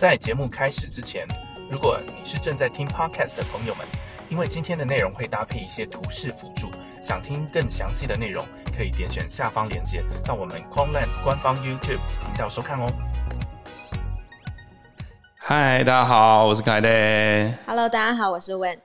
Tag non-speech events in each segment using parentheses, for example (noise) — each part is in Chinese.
在节目开始之前，如果你是正在听 podcast 的朋友们，因为今天的内容会搭配一些图示辅助，想听更详细的内容，可以点选下方链接到我们 Quanland 官方 YouTube 频道收看哦。嗨，大家好，我是凯德。Hello，大家好，我是 Wen。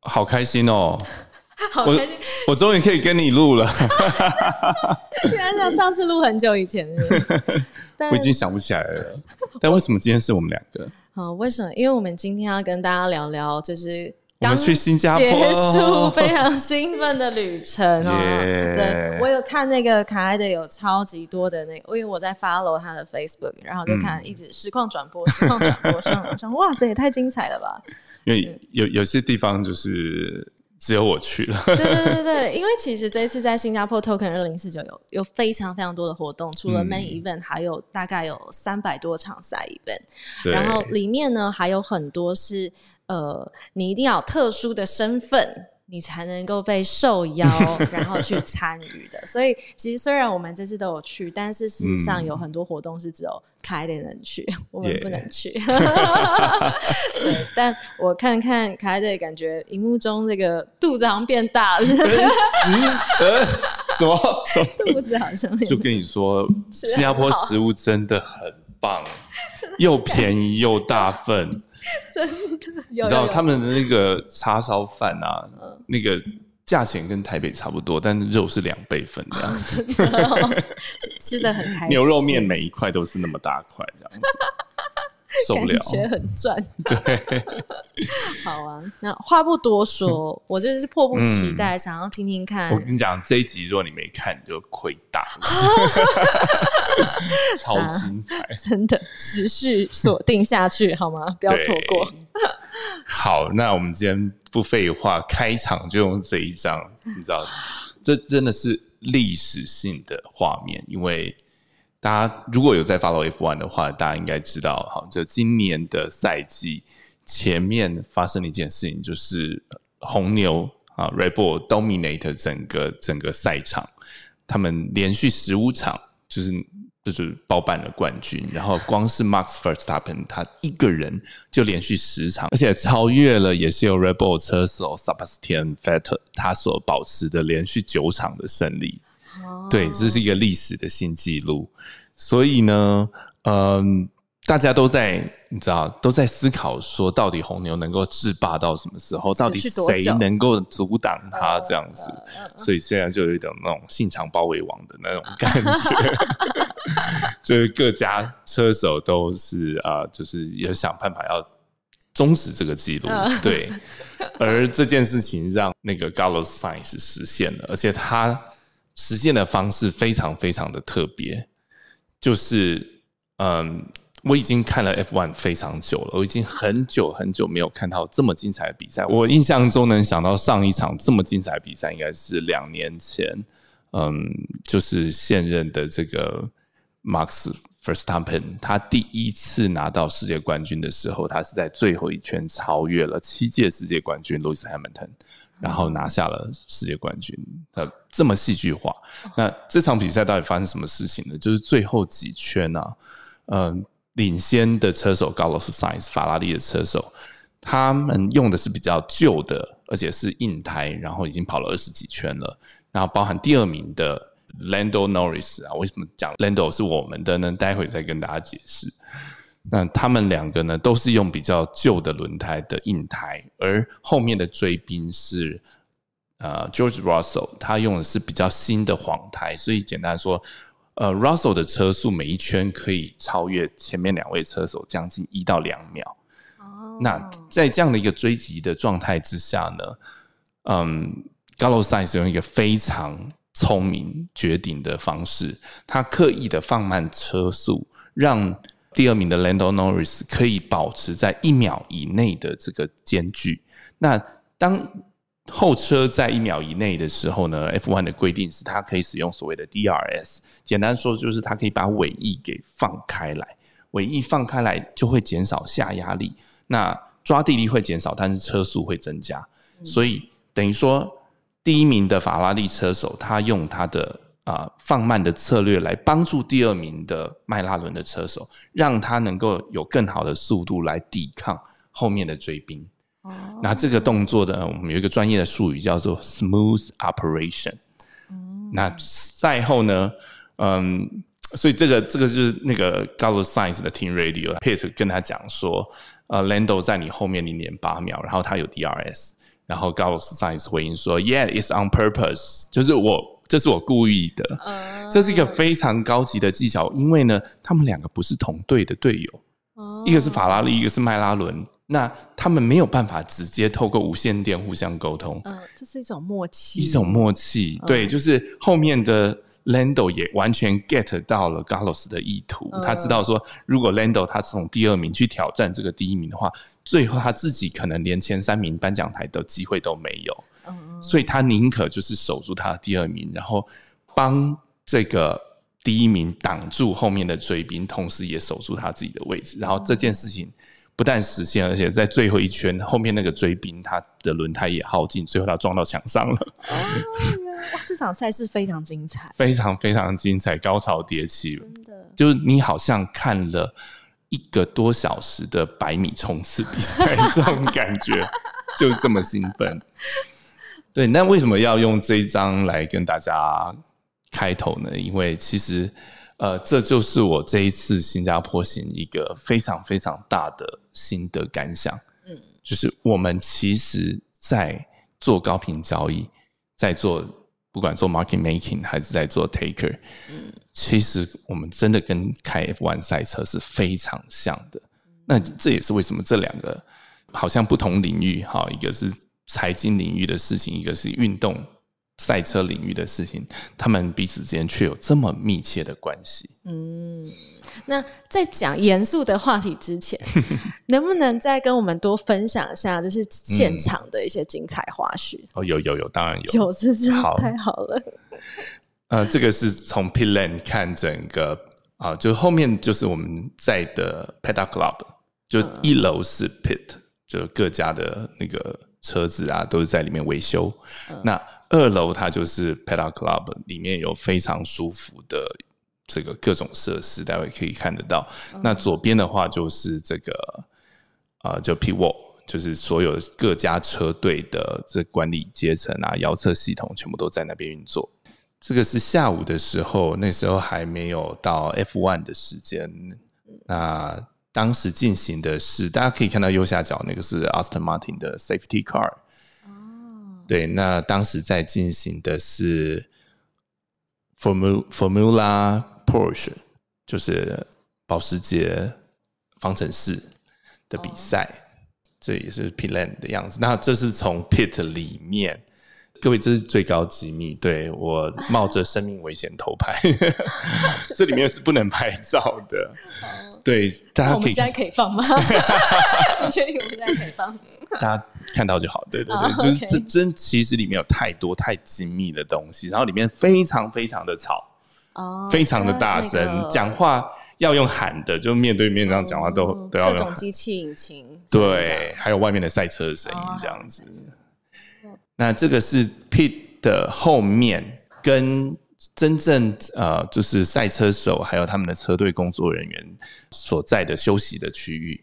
好开心哦！(laughs) 好我开心，我终于可以跟你录了，(laughs) 原来是上次录很久以前是是 (laughs) 但我已经想不起来了。但为什么今天是我们两个？好，为什么？因为我们今天要跟大家聊聊，就是刚去新加坡结束 (laughs) 非常兴奋的旅程哦。(laughs) 耶对我有看那个可爱的，有超级多的那个，因为我在 follow 他的 Facebook，然后就看嗯一直实况转播，实况转播，实况转播，想哇塞，也太精彩了吧！因为有有些地方就是只有我去了，(laughs) 对对对对，因为其实这一次在新加坡 Token 二零四九有有非常非常多的活动，除了嗯。Main Event，还有大概有三百多场 Side Event，然后里面呢还有很多是呃，你一定要有特殊的身份。你才能够被受邀，(laughs) 然后去参与的。所以，其实虽然我们这次都有去，但是事实上有很多活动是只有凯的人去，我们不能去。(laughs) 对，但我看看凯的感觉，荧幕中这个肚子好像变大了，(laughs) 呃，什么什么？肚子好像就跟你说，新加坡食物真的很棒，又便宜又大份。(laughs) 真的有你知道他们的那个叉烧饭啊，嗯。那个价钱跟台北差不多，但是肉是两倍份这样子。真的哦。吃的很开心，(laughs) 牛肉面每一块都是那么大块这样子，(laughs) 受不了感。觉很赚。(laughs) 对，(laughs) 好啊，那话不多说，我就是迫不及待想要听听看我跟你讲，这一集如果你没看，你就亏大了，超精彩。真的持续锁定下去好吗？不要错过。好，那我们今天不废话，开场就用这一张，你知道，这真的是历史性的画面，因为大家如果有在 follow F1 的话，大家应该知道，哈，就今年的赛季前面发生了一件事情，就是红牛啊 r e b o l dominate 整个整个赛场，他们连续十五场就是就是包办了冠军，然后光是 Max Verstappen 他一个人就连续十场，而且超越了也是由 Red Bull 车手 Sebastian Vettel 他所保持的连续九场的胜利。对，这是一个历史的新纪录。所以呢，嗯，大家都在你知道都在思考说，到底红牛能够制霸到什么时候？到底谁能够阻挡它这样子？所以现在就有一种那种信长包围王的那种感觉，(laughs) 就是各家车手都是啊、呃就是也想办法要终止这个记录。嗯对，而这件事情让那个 Carlos Sainz 实现了，而且他实现的方式非常非常的特别，就是嗯。我已经看了 F1 非常久了，我已经很久很久没有看到这么精彩的比赛。我印象中能想到上一场这么精彩的比赛，应该是两年前，嗯，就是现任的这个 Max Verstappen，他第一次拿到世界冠军的时候，他是在最后一圈超越了七届世界冠军 Lewis Hamilton，然后拿下了世界冠军。呃，这么戏剧化。那这场比赛到底发生什么事情呢？就是最后几圈啊，嗯、领先的车手 Carlos Sainz 法拉利的车手，他们用的是比较旧的，而且是硬胎，然后已经跑了二十几圈了。然后包含第二名的 Lando Norris 啊，为什么讲 Lando 是我们的呢？待会再跟大家解释。那他们两个呢，都是用比较旧的轮胎的硬胎，而后面的追兵是呃 George Russell，他用的是比较新的黄胎，所以简单说，呃，Russell 的车速每一圈可以超越前面两位车手将近一到两秒。哦那在这样的一个追击的状态之下呢，嗯 g a l l o Sainz 用一个非常聪明绝顶的方式，他刻意的放慢车速，让第二名的 Lando Norris 可以保持在一秒以内的这个间距。那当后车在一秒以内的时候呢，F1 的规定是它可以使用所谓的 DRS，简单说就是它可以把尾翼给放开来，尾翼放开来就会减少下压力，那抓地力会减少，但是车速会增加，所以等于说第一名的法拉利车手他用他的啊放慢的策略来帮助第二名的迈拉伦的车手，让他能够有更好的速度来抵抗后面的追兵。那这个动作呢，我们有一个专业的术语叫做 smooth operation。那赛后呢，嗯，所以这个这个就是那个 Carlos Sainz 的 Team Radio，Pit 跟他讲说，呃，Lando 在你后面零点八秒，然后他有 DRS，然后 Carlos Sainz 回应说，Yeah，it's on purpose，就是我这是我故意的，这是一个非常高级的技巧，因为呢，他们两个不是同队的队友，一个是法拉利，一个是迈拉伦。那他们没有办法直接透过无线电互相沟通，嗯，这是一种默契，一种默契，对，就是后面的 Lando 也完全 get 到了 Carlos 的意图，他知道说，如果 Lando 他从第二名去挑战这个第一名的话，最后他自己可能连前三名颁奖台的机会都没有，嗯，所以他宁可就是守住他的第二名，然后帮这个第一名挡住后面的追兵，同时也守住他自己的位置，然后这件事情。不但实现，而且在最后一圈后面那个追兵，他的轮胎也耗尽，最后他撞到墙上了。哇，这场赛事非常精彩，非常非常精彩，高潮迭起，真的就是你好像看了一个多小时的百米冲刺比赛，这种感觉就是这么兴奋。对，那为什么要用这一张来跟大家开头呢？因为其实。呃，这就是我这一次新加坡行一个非常非常大的心得感想。嗯，就是我们其实，在做高频交易，在做不管做 market making 还是在做 taker，嗯，其实我们真的跟开 F1 赛车是非常像的。那这也是为什么这两个好像不同领域，哈，一个是财经领域的事情，一个是运动。赛车领域的事情，他们彼此之间却有这么密切的关系。嗯，那在讲严肃的话题之前，(laughs) 能不能再跟我们多分享一下，就是现场的一些精彩花絮？哦，有有有，当然有，有是是好，太好了。呃，这个是从 Lane 看整个啊，就后面就是我们在的 Paddock Club，就一楼是 Pit，就各家的那个车子啊，都是在里面维修。那二楼它就是 Paddock Club，里面有非常舒服的这个各种设施，待会可以看得到。那左边的话就是这个啊，就 P Wall，就是所有各家车队的这管理阶层啊，遥测系统全部都在那边运作。这个是下午的时候，那时候还没有到 F one 的时间。那当时进行的是，大家可以看到右下角那个是 Aston Martin 的 Safety Car。哦对，那当时在进行的是 Formula Formula Porsche，就是保时捷方程式的比赛，这也是 Pit Lane 的样子。那这是从 Pit 里面，各位这是最高机密，对我冒着生命危险偷拍，(laughs) 这里面是不能拍照的。对，大家可以现在可以放吗？你确定我们现在可以放？大家看到就好，对对对，就是这真其实里面有太多太精密的东西，然后里面非常非常的吵，哦，非常的大声，讲话要用喊的，就面对面这样讲话都都要用机器引擎，对，还有外面的赛车的声音这样子。那这个是 pit 的后面跟。真正呃，就是赛车手还有他们的车队工作人员所在的休息的区域。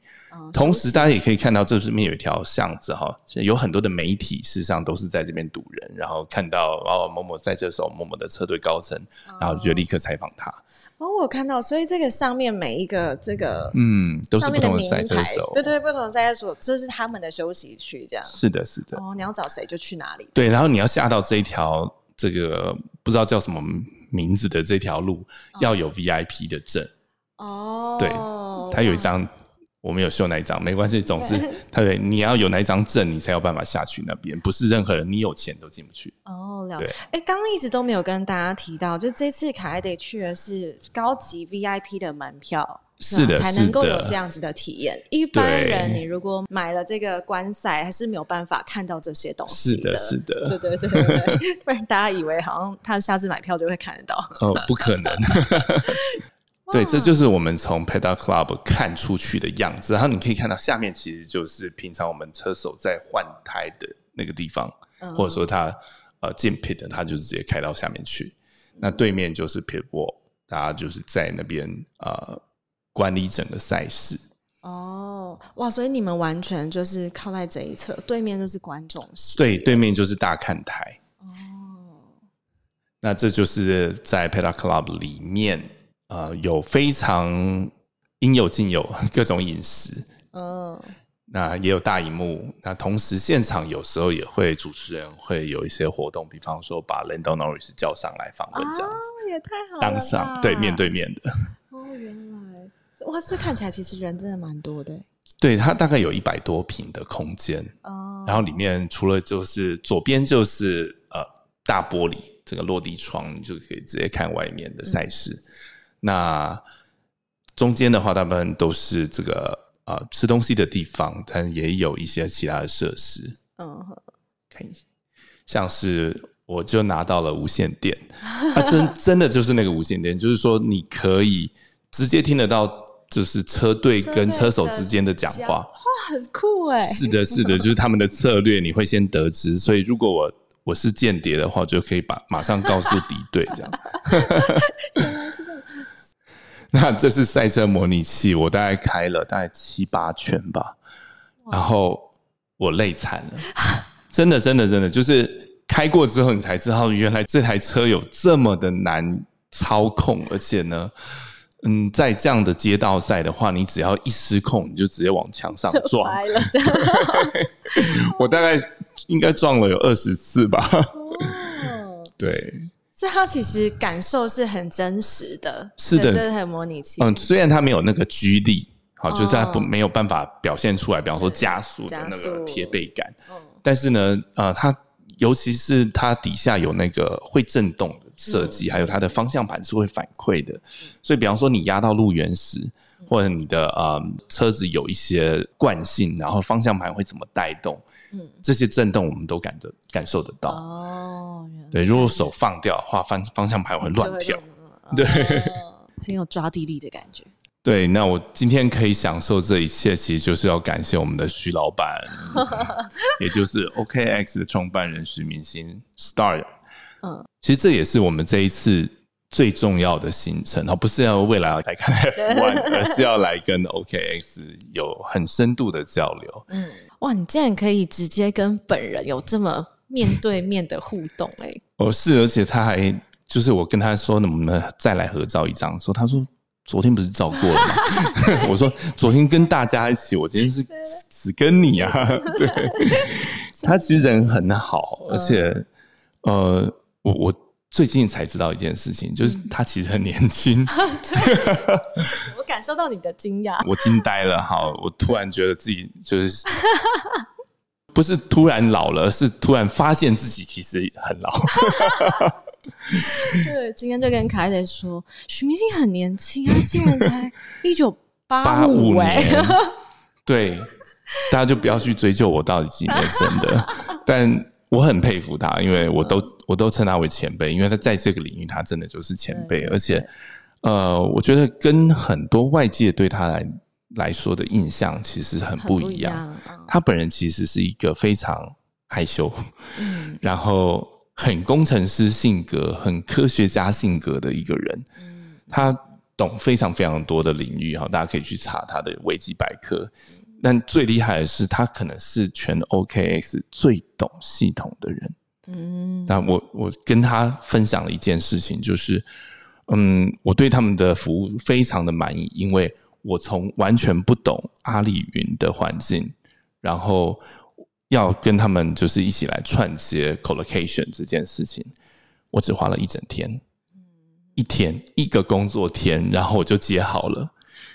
同时，大家也可以看到这里面有一条巷子哈，有很多的媒体事实上都是在这边堵人，然后看到哦某某赛车手、某某的车队高层，然后就立刻采访他。哦，我看到，所以这个上面每一个这个嗯，都是不同的赛车手，对对，不同的赛车手，就是他们的休息区这样。是的，是的。哦，你要找谁就去哪里。对，然后你要下到这一条。这个不知道叫什么名字的这条路要有 VIP 的证哦，对，他有一张，我没有秀那一张，没关系，总之他对你要有那一张证，你才有办法下去那边，不是任何人你有钱都进不去哦。了解，哎，刚刚一直都没有跟大家提到，就这次卡莱德去的是高级 VIP 的门票。是的，才能够有这样子的体验。一般人，你如果买了这个观赛，还是没有办法看到这些东西的。是的，是的，对对对，(laughs) 不然大家以为好像他下次买票就会看得到。哦，不可能。(laughs) 对，这就是我们从 Paddock Club 看出去的样子。然后你可以看到下面其实就是平常我们车手在换胎的那个地方，或者说他呃进 pit，的他就直接开到下面去。那对面就是 Pitbull，大家就是在那边呃管理整个赛事。哦，哇！所以你们完全就是靠在这一侧，对面就是观众席。对，对面就是大看台。哦，那这就是在 Paddock Club 里面，呃，有非常应有尽有 (laughs) 各种饮食。嗯，那也有大荧幕。那同时现场有时候也会主持人会有一些活动，比方说把 Lando Norris 叫上来访问这样子，也太好了。当上对面对面的。哦，原来。哇，这看起来其实人真的蛮多的。对，它大概有一百多平的空间哦。然后里面除了就是左边就是呃大玻璃这个落地窗，你就可以直接看外面的赛事。那中间的话，大部分都是这个呃吃东西的地方，但也有一些其他的设施。嗯，看一下，像是我就拿到了无线电，它 (laughs) 真真的就是那个无线电，就是说你可以直接听得到。就是车队跟车手之间的讲话，哇，很酷哎！是的，是的，就是他们的策略，你会先得知。所以，如果我我是间谍的话，就可以把马上告诉敌对这样。(laughs) 原来是这样。(laughs) 那这是赛车模拟器，我大概开了大概七八圈吧，然后我累惨了，(laughs) 真的，真的，真的，就是开过之后，你才知道原来这台车有这么的难操控，而且呢。嗯，在这样的街道赛的话，你只要一失控，你就直接往墙上撞。了，(laughs) 我大概应该撞了有二十次吧。哦，对。所以它其实感受是很真实的。是的，真的很模拟器。嗯，虽然它没有那个居力，好，就是它不没有办法表现出来，比方说加速的那个贴背感。但是呢，呃，它。尤其是它底下有那个会震动的设计，还有它的方向盘是会反馈的，所以比方说你压到路缘时，或者你的呃车子有一些惯性，然后方向盘会怎么带动，嗯，这些震动我们都感得感受得到。哦，对，如果手放掉的话，方方向盘会乱跳，(laughs) 对，很有抓地力的感觉。对，那我今天可以享受这一切，其实就是要感谢我们的徐老板，(laughs) 也就是 OKX 的创办人徐明星 Star。嗯，其实这也是我们这一次最重要的行程，而，不是要未来要来看 (laughs) F1，而是要来跟 OKX 有很深度的交流。嗯，哇，你竟然可以直接跟本人有这么面对面的互动，哎，哦，是，而且他还就是我跟他说能不能再来合照一张，说他说。昨天不是照过了吗？(laughs) 我说昨天跟大家一起，我今天是只跟你啊。(laughs) 对，(laughs) 他其实人很好，而且呃，我我最近才知道一件事情，就是他其实很年轻。我感受到你的惊讶，我惊呆了。好，我突然觉得自己就是不是突然老了，是突然发现自己其实很老。(laughs) 对，今天就跟凯姐说，许明星很年轻他，竟然才 (laughs) 一九八五年。对，大家就不要去追究我到底几年生的，但我很佩服他，因为我都我都称他为前辈，因为他在这个领域他真的就是前辈，而且呃，我觉得跟很多外界对他来来说的印象其实很不一样。他本人其实是一个非常害羞，嗯，然后。很工程师性格、很科学家性格的一个人，他懂非常非常多的领域哈，大家可以去查他的维基百科。但最厉害的是，他可能是全 OKX 最懂系统的人。嗯，那我我跟他分享了一件事情，就是嗯，我对他们的服务非常的满意，因为我从完全不懂阿里云的环境，然后。要跟他们就是一起来串接 collocation 这件事情，我只花了一整天，一天一个工作天，然后我就接好了。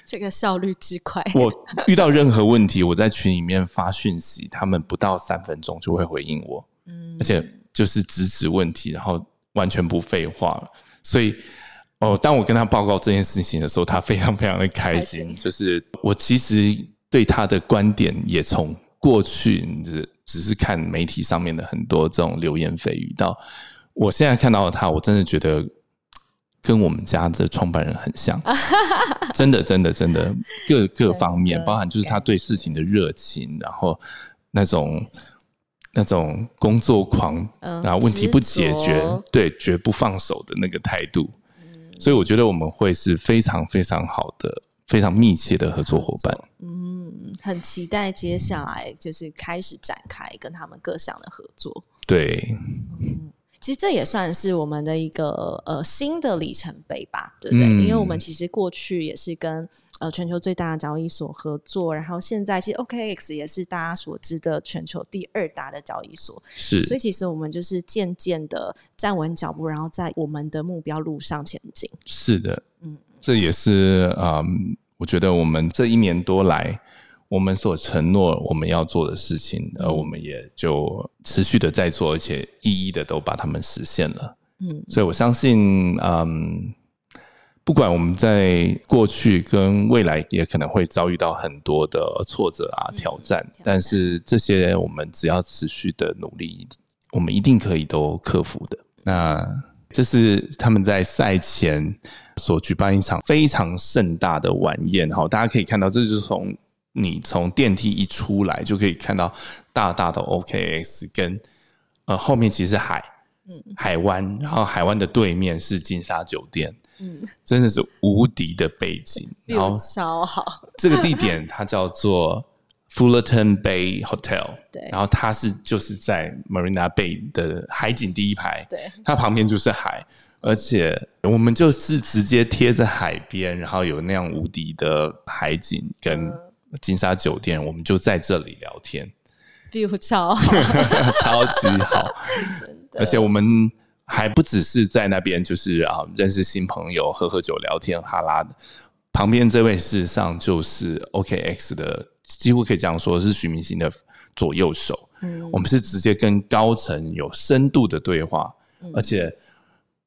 这个效率之快，(laughs) 我遇到任何问题，我在群里面发讯息，他们不到三分钟就会回应我。嗯，而且就是直指问题，然后完全不废话。所以，哦，当我跟他报告这件事情的时候，他非常非常的开心。就是我其实对他的观点也从。过去只只是看媒体上面的很多这种流言蜚语，到我现在看到他，我真的觉得跟我们家的创办人很像，(laughs) 真的真的真的各各方面，包含就是他对事情的热情，然后那种那种工作狂，嗯然后问题不解决对，绝不放手的那个态度。所以我觉得我们会是非常非常好的、非常密切的合作伙伴。嗯，很期待接下来就是开始展开跟他们各项的合作。对，嗯其实这也算是我们的一个呃新的里程碑吧，对不对？嗯因为我们其实过去也是跟呃全球最大的交易所合作，然后现在其实 OKX 也是大家所知的全球第二大的交易所，是，所以其实我们就是渐渐的站稳脚步，然后在我们的目标路上前进。是的，嗯，这也是嗯，我觉得我们这一年多来，我们所承诺我们要做的事情，而我们也就持续的在做，而且一一的都把它们实现了。嗯，所以我相信，嗯，不管我们在过去跟未来，也可能会遭遇到很多的挫折啊、挑战，挑战但是这些我们只要持续的努力，我们一定可以都克服的。那这是他们在赛前所举办一场非常盛大的晚宴，哈，大家可以看到，这就是从你从电梯一出来就可以看到大大的 OKX 跟呃后面其实是海，嗯。海湾，然后海湾的对面是金沙酒店，嗯，真的是无敌的背景。(laughs) 然后超好，(laughs) 这个地点它叫做 Fullerton Bay Hotel，对。然后它是就是在 Marina Bay 的海景第一排，对，它旁边就是海，而且我们就是直接贴着海边，然后有那样无敌的海景跟金沙酒店，我们就在这里聊天，view 超好，(laughs) 超级好。(laughs) 真的，而且我们还不只是在那边，就是啊认识新朋友、喝喝酒、聊天、哈拉的。旁边这位事实上就是 OKX 的，几乎可以这样说是徐明星的左右手。嗯我们是直接跟高层有深度的对话，而且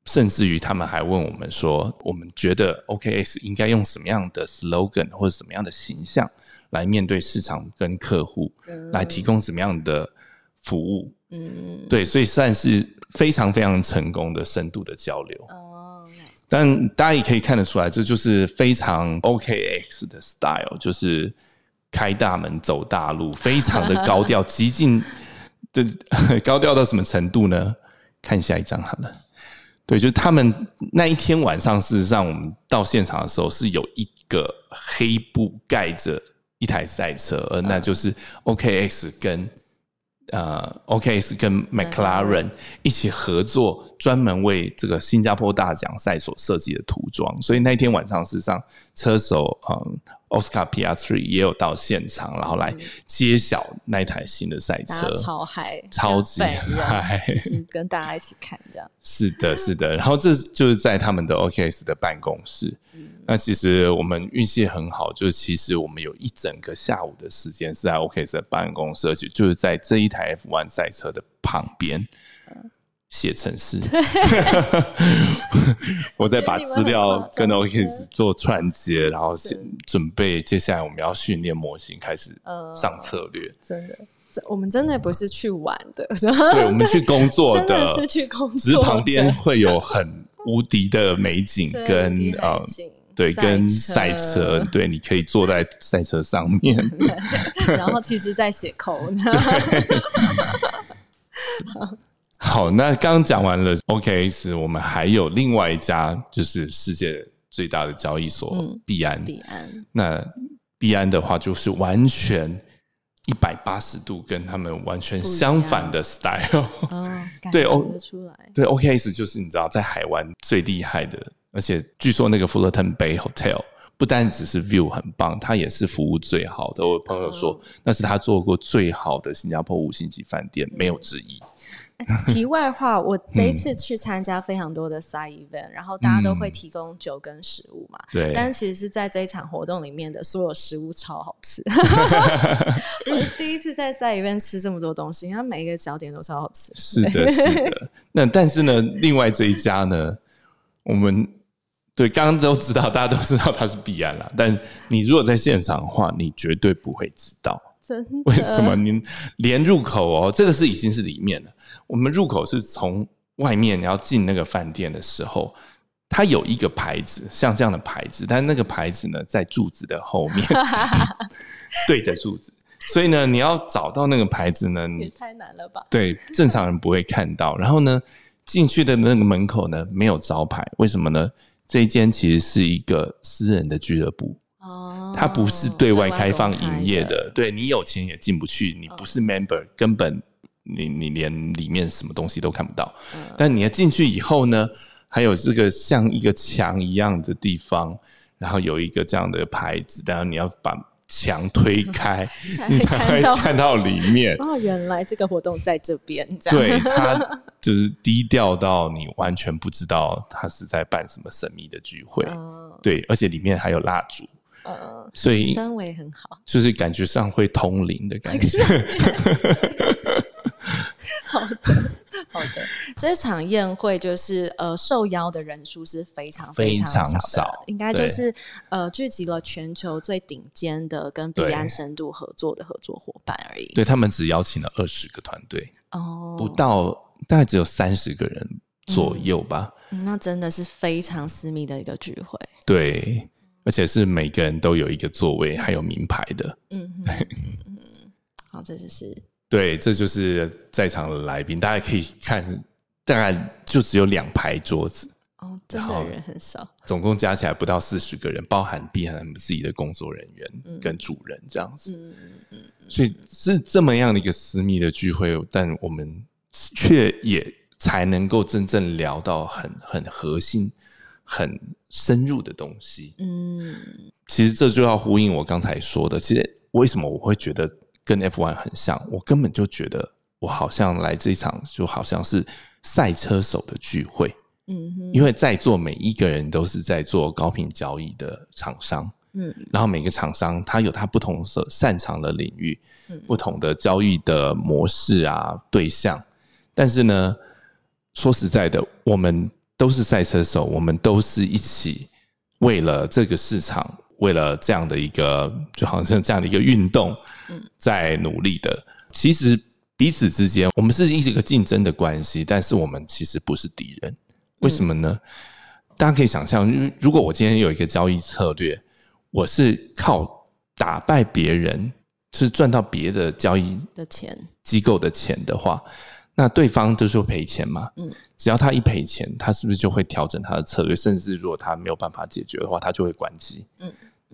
甚至于他们还问我们说，我们觉得 OKX 应该用什么样的 slogan 或者什么样的形象来面对市场跟客户，来提供什么样的服务。嗯，对，所以算是非常非常成功的深度的交流。哦，但大家也可以看得出来，这就是非常 OKX 的 style，就是开大门走大路，非常的高调，极尽 (laughs) 的 (laughs) 高调到什么程度呢？看下一张好了。对，就是他们那一天晚上，事实上我们到现场的时候是有一个黑布盖着一台赛车，而那就是 OKX 跟呃 OKS 跟 McLaren 一起合作，专门为这个新加坡大奖赛所设计的涂装。所以那天晚上，事实上车手嗯 Oscar Piastri 也有到现场，然后来揭晓那一台新的赛车。超嗨，超级嗨跟大家一起看这样。是的，是的。然后这就是在他们的 OKS 的办公室。那其实我们运气很好，就是其实我们有一整个下午的时间是在 OKS 的办公室，而且就是在这一台 F1 赛车的旁边写程式。(laughs) 我再把资料跟 OKS 做串接，然后先准备接下来我们要训练模型，开始嗯上策略。真的，我们真的不是去玩的，对，我们去工作 (laughs) 真的是去工作，只是旁边会有很无敌的美景跟呃，景对，跟车赛车，对，你可以坐在赛车上面。然后其实在写口，好，那刚刚讲完了 OKS，我们还有另外一家就是世界最大的交易所嗯币安。彼岸那币安的话，就是完全一百八十度跟他们完全相反的 style。哦，(laughs) 感对哦觉得出来，对，OKS 就是你知道在海湾最厉害的，而且据说那个 Fullerton Bay Hotel 不单只是 view 很棒，它也是服务最好的。我朋友说，哦那是他做过最好的新加坡五星级饭店，没有之一。题外话，我这嗯一次去参加非常多的 side event，、然后大家都会提供酒跟食物嘛。对，但其实是在这一场活动里面的所有食物超好吃，(laughs) 我第一次在 side event 吃这么多东西，它每一个小点都超好吃。是的，是的。那但是呢，另外这一家呢，我们对刚刚都知道，大家都知道它是必安了。但你如果在现场的话，你绝对不会知道。真的为什么？您连入口哦，这个是已经是里面了。我们入口是从外面，你要进那个饭店的时候，它有一个牌子，像这样的牌子，但那个牌子呢，在柱子的后面，(laughs) 对着柱子。所以呢，你要找到那个牌子呢，也你太难了吧？对正常人不会看到。然后呢，进去的那个门口呢没有招牌，为什么呢？这一间其实是一个私人的俱乐部，哦，它不是对外开放营业的。对你有钱也进不去，你不是 member，根本你你连里面什么东西都看不到。但你要进去以后呢，还有这个像一个墙一样的地方，然后有一个这样的牌子，然后你要把墙推开，(laughs) 你才会看到里面。哦，原来这个活动在这边，这样对，它就是低调到你完全不知道他是在办什么神秘的聚会。嗯对，而且里面还有蜡烛，嗯，所以氛围很好。就是感觉上会通灵的感觉。(laughs) (laughs) 好的，(laughs) 好的。这场宴会就是呃，受邀的人数是非常非常常少的，少应该就是呃，聚集了全球最顶尖的跟彼对岸深度合作的合作伙伴而已。对他们只邀请了二十个团队，哦，不到大概只有三十个人左右吧。嗯那真的是非常私密的一个聚会。对，而且是每个人都有一个座位，还有名牌的。嗯哼，嗯好，这就是对，这就是在场的来宾，大家可以看，大概就只有两排桌子，哦，真好的人很少。总共加起来不到四十个人，包含碧涵他们自己的工作人员跟主人这样子。嗯嗯嗯，所以是这么样的一个私密的聚会，但我们却也才能够真正聊到很很核心、很深入的东西。嗯其实这就要呼应我刚才说的，其实为什么我会觉得跟 F1 很像？我根本就觉得我好像来这一场就好像是赛车手的聚会，嗯哼，因为在座每一个人都是在做高频交易的厂商。嗯然后每个厂商他有他不同的擅长的领域，嗯不同的交易的模式啊对象。但是呢，说实在的，我们都是赛车手，我们都是一起为了这个市场，为了这样的一个，就好像这样的一个运动，在努力的。其实彼此之间，我们是一个竞争的关系，但是我们其实不是敌人。为什么呢？大家可以想象，如如果我今天有一个交易策略，我是靠打败别人，是赚到别的交易的钱，机构的钱的话，那对方就是会赔钱嘛？嗯，只要他一赔钱，他是不是就会调整他的策略？甚至如果他没有办法解决的话，他就会关机。嗯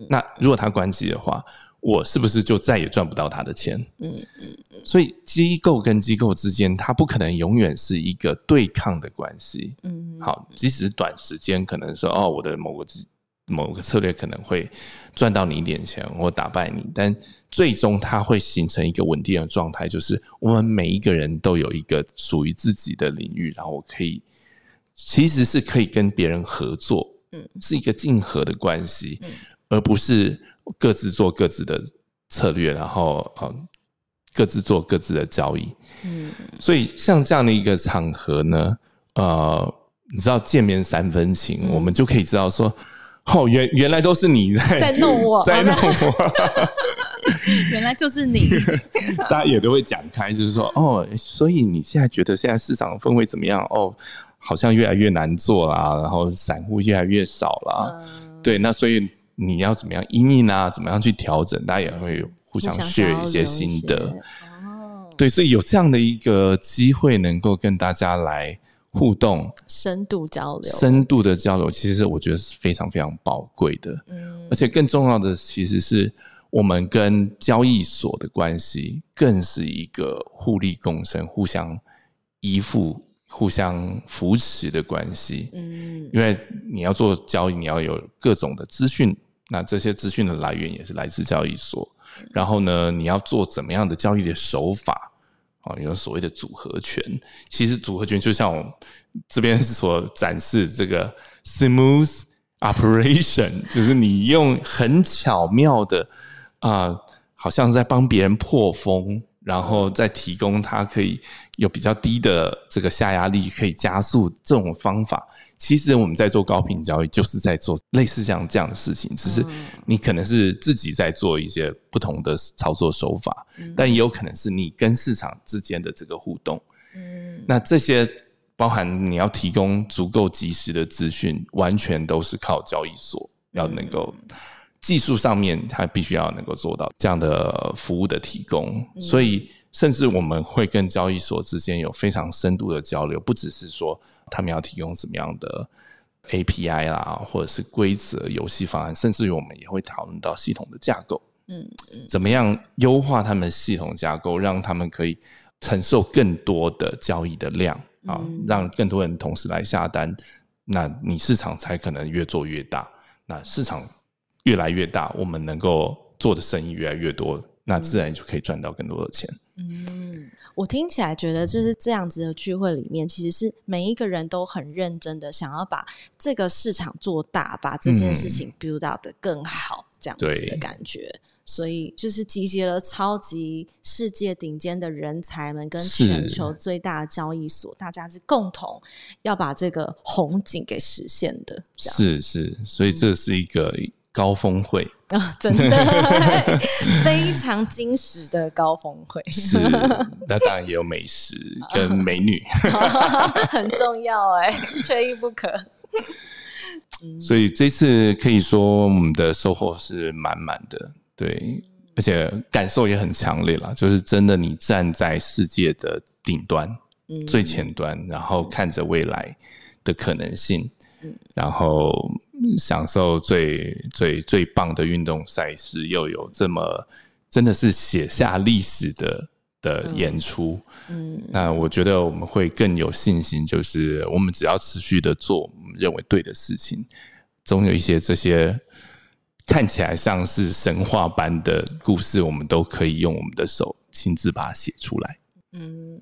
那如果他关机的话，我是不是就再也赚不到他的钱？嗯嗯所以机构跟机构之间，它不可能永远是一个对抗的关系。嗯，好，即使短时间可能说哦，我的某个机某个策略可能会赚到你一点钱或打败你，但最终它会形成一个稳定的状态，就是我们每一个人都有一个属于自己的领域，然后我可以其实是可以跟别人合作，嗯，是一个竞合的关系，嗯而不是各自做各自的策略，然后呃各自做各自的交易。嗯所以像这样的一个场合呢，呃，你知道见面三分情，嗯我们就可以知道说，哦，原原来都是你在在弄我 (laughs) 在弄我，(laughs) 原来就是你，(laughs) 大家也都会讲开，就是说，哦，所以你现在觉得现在市场氛围怎么样？哦，好像越来越难做啦，然后散户越来越少啦，嗯对，那所以你要怎么样应应啊？怎么样去调整？大家也会互相 share 一些心得。哦，对，所以有这样的一个机会，能够跟大家来互动、深度交流，深度的交流，其实我觉得是非常非常宝贵的。嗯而且更重要的，其实是我们跟交易所的关系，更是一个互利共生、互相依附、互相扶持的关系。嗯因为你要做交易，你要有各种的资讯，那这些资讯的来源也是来自交易所。然后呢，你要做怎么样的交易的手法啊？有所谓的组合拳，其实组合拳就像我这边所展示这个 smooth operation，(laughs) 就是你用很巧妙的啊、好像是在帮别人破风，然后再提供它可以有比较低的这个下压力，可以加速这种方法。其实我们在做高频交易，就是在做类似像这样的事情，只是你可能是自己在做一些不同的操作手法，但也有可能是你跟市场之间的这个互动。嗯那这些包含你要提供足够及时的资讯，完全都是靠交易所要能够技术上面，它必须要能够做到这样的服务的提供。所以，甚至我们会跟交易所之间有非常深度的交流，不只是说他们要提供什么样的 API 啦，或者是规则、游戏方案，甚至于我们也会讨论到系统的架构。嗯，怎么样优化他们系统架构，让他们可以承受更多的交易的量啊，让更多人同时来下单，那你市场才可能越做越大。那市场越来越大，我们能够做的生意越来越多，那自然就可以赚到更多的钱。嗯，我听起来觉得就是这样子的聚会里面，其实是每一个人都很认真的想要把这个市场做大，把这件事情 build out 的更好，这样子的感觉。所以就是集结了超级世界顶尖的人才们，跟全球最大的交易所，大家是共同要把这个红景给实现的。是是，所以这是一个高峰会啊，真的 (laughs) 非常惊实的高峰会。是，那当然也有美食 (laughs) 跟美女，(laughs) 很重要哎，缺一不可。所以这次可以说我们的收获是满满的。对，而且感受也很强烈了，就是真的，你站在世界的顶端，最前端，然后看着未来的可能性，然后享受最最最棒的运动赛事，又有这么真的是写下历史的的演出，嗯，那我觉得我们会更有信心，就是我们只要持续的做我们认为对的事情，总有一些这些。看起来像是神话般的故事，我们都可以用我们的手亲自把它写出来。嗯，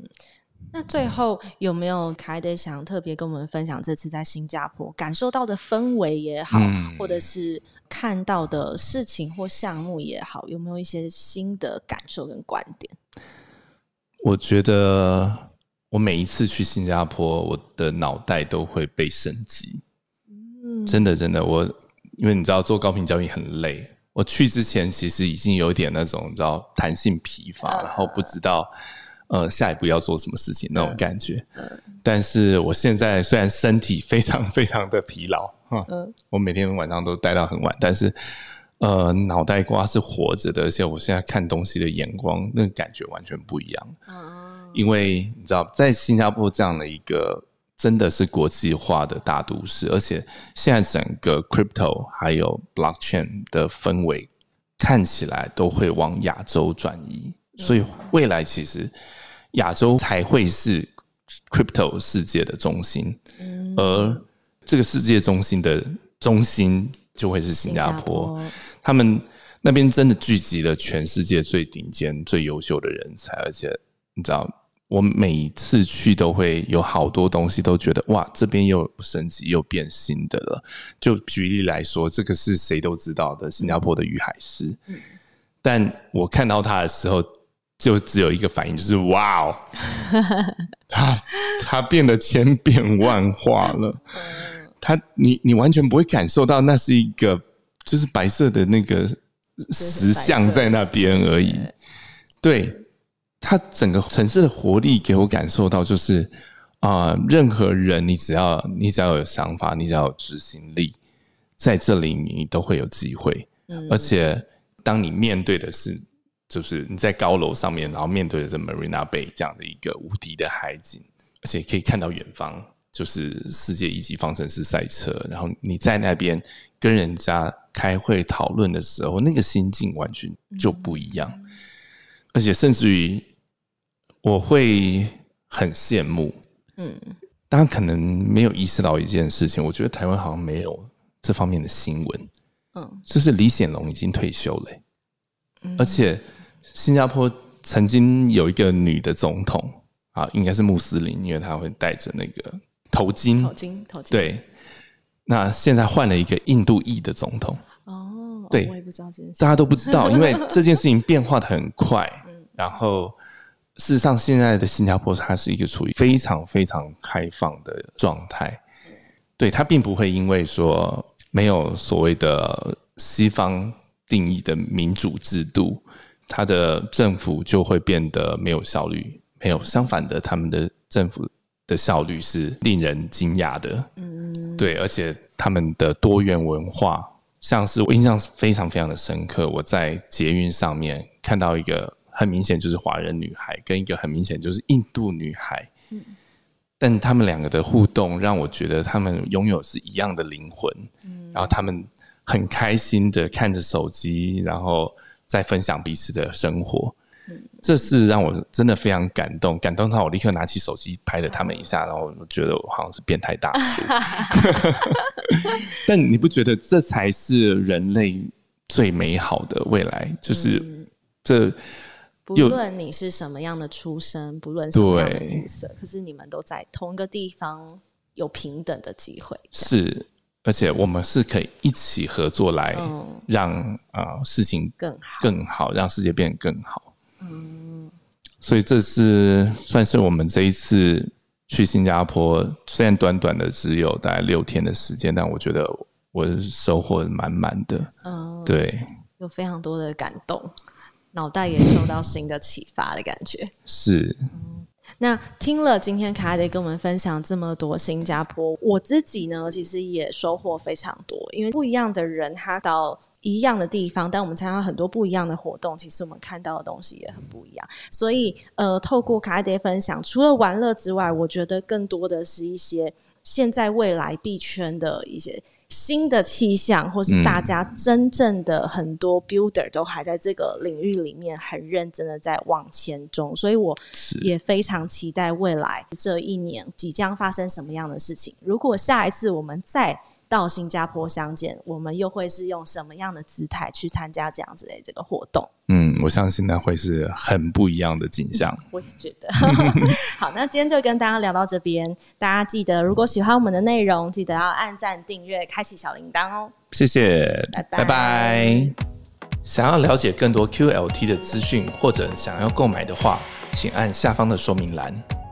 那最后有没有凯得想特别跟我们分享这次在新加坡感受到的氛围也好，或者是看到的事情或项目也好，有没有一些新的感受跟观点？我觉得我每一次去新加坡，我的脑袋都会被升级。嗯，真的，真的，我。因为你知道做高频交易很累，我去之前其实已经有点那种你知道弹性疲乏，然后不知道呃下一步要做什么事情那种感觉。但是我现在虽然身体非常非常的疲劳，(laughs) 嗯，我每天晚上都待到很晚，但是呃脑袋瓜是活着的，而且我现在看东西的眼光那个感觉完全不一样。因为你知道在新加坡这样的一个。真的是国际化的大都市，而且现在整个 crypto 还有 blockchain 的氛围看起来都会往亚洲转移，所以未来其实亚洲才会是 crypto 世界的中心，而这个世界中心的中心就会是新加坡。他们那边真的聚集了全世界最顶尖、最优秀的人才，而且你知道。我每次去都会有好多东西，都觉得哇，这边又升级又变新的了。就举例来说，这个是谁都知道的新加坡的玉海狮，但我看到他的时候，就只有一个反应，就是哇哦，(laughs) 它它变得千变万化了。它你你完全不会感受到那是一个就是白色的那个石像在那边而已，对。它整个城市的活力给我感受到，就是啊，任何人你只要你只要有想法，你只要有执行力，在这里你都会有机会。嗯，而且当你面对的是，就是你在高楼上面，然后面对的是 Marina Bay 这样的一个无敌的海景，而且可以看到远方就是世界一级方程式赛车，然后你在那边跟人家开会讨论的时候，那个心境完全就不一样，而且甚至于。我会很羡慕，嗯，大家可能没有意识到一件事情，我觉得台湾好像没有这方面的新闻，嗯，就是李显龙已经退休了，而且新加坡曾经有一个女的总统啊，应该是穆斯林，因为她会戴着那个头巾，头巾，头巾，对，那现在换了一个印度裔的总统，哦，对，我也不知道这件事，大家都不知道，因为这件事情变化的很快，(laughs) 嗯，然后。事实上，现在的新加坡它是一个处于非常非常开放的状态，对它并不会因为说没有所谓的西方定义的民主制度，它的政府就会变得没有效率。没有，相反的，他们的政府的效率是令人惊讶的。嗯，对，而且他们的多元文化像是我印象非常非常的深刻，我在捷运上面看到一个很明显就是华人女孩，跟一个很明显就是印度女孩，嗯，但他们两个的互动让我觉得他们拥有是一样的灵魂，嗯，然后他们很开心的看着手机，然后再分享彼此的生活。这是让我真的非常感动，感动到我立刻拿起手机拍了他们一下，然后我觉得我好像是变态大叔。(laughs) (laughs) 但你不觉得这才是人类最美好的未来？就是这，不论你是什么样的出身，不论什么样的肤色，可是你们都在同一个地方有平等的机会。是。而且我们是可以一起合作来让啊事情更好，更好，让世界变得更好。嗯，所以这是算是我们这一次去新加坡，虽然短短的只有大概六天的时间，但我觉得我收获满满的。嗯，对，有非常多的感动，脑袋也受到新的启发的感觉。是。那听了今天卡迪跟我们分享这么多新加坡，我自己呢其实也收获非常多，因为不一样的人他到一样的地方，但我们参加很多不一样的活动，其实我们看到的东西也很不一样。所以呃，透过卡迪分享，除了玩乐之外，我觉得更多的是一些现在未来币圈的一些。新的气象，或是大家真正的很多 builder 都还在这个领域里面很认真的在往前中，所以我也非常期待未来这一年即将发生什么样的事情。如果下一次我们再到新加坡相见，我们又会是用什么样的姿态去参加这样子的这个活动？嗯，我相信那会是很不一样的景象。(laughs) 我也觉得。(laughs) 好，那今天就跟大家聊到这边，大家记得如果喜欢我们的内容，记得要按赞、订阅、开启小铃铛哦。谢谢，拜拜。想要了解更多 QLT 的资讯，或者想要购买的话，请按下方的说明栏。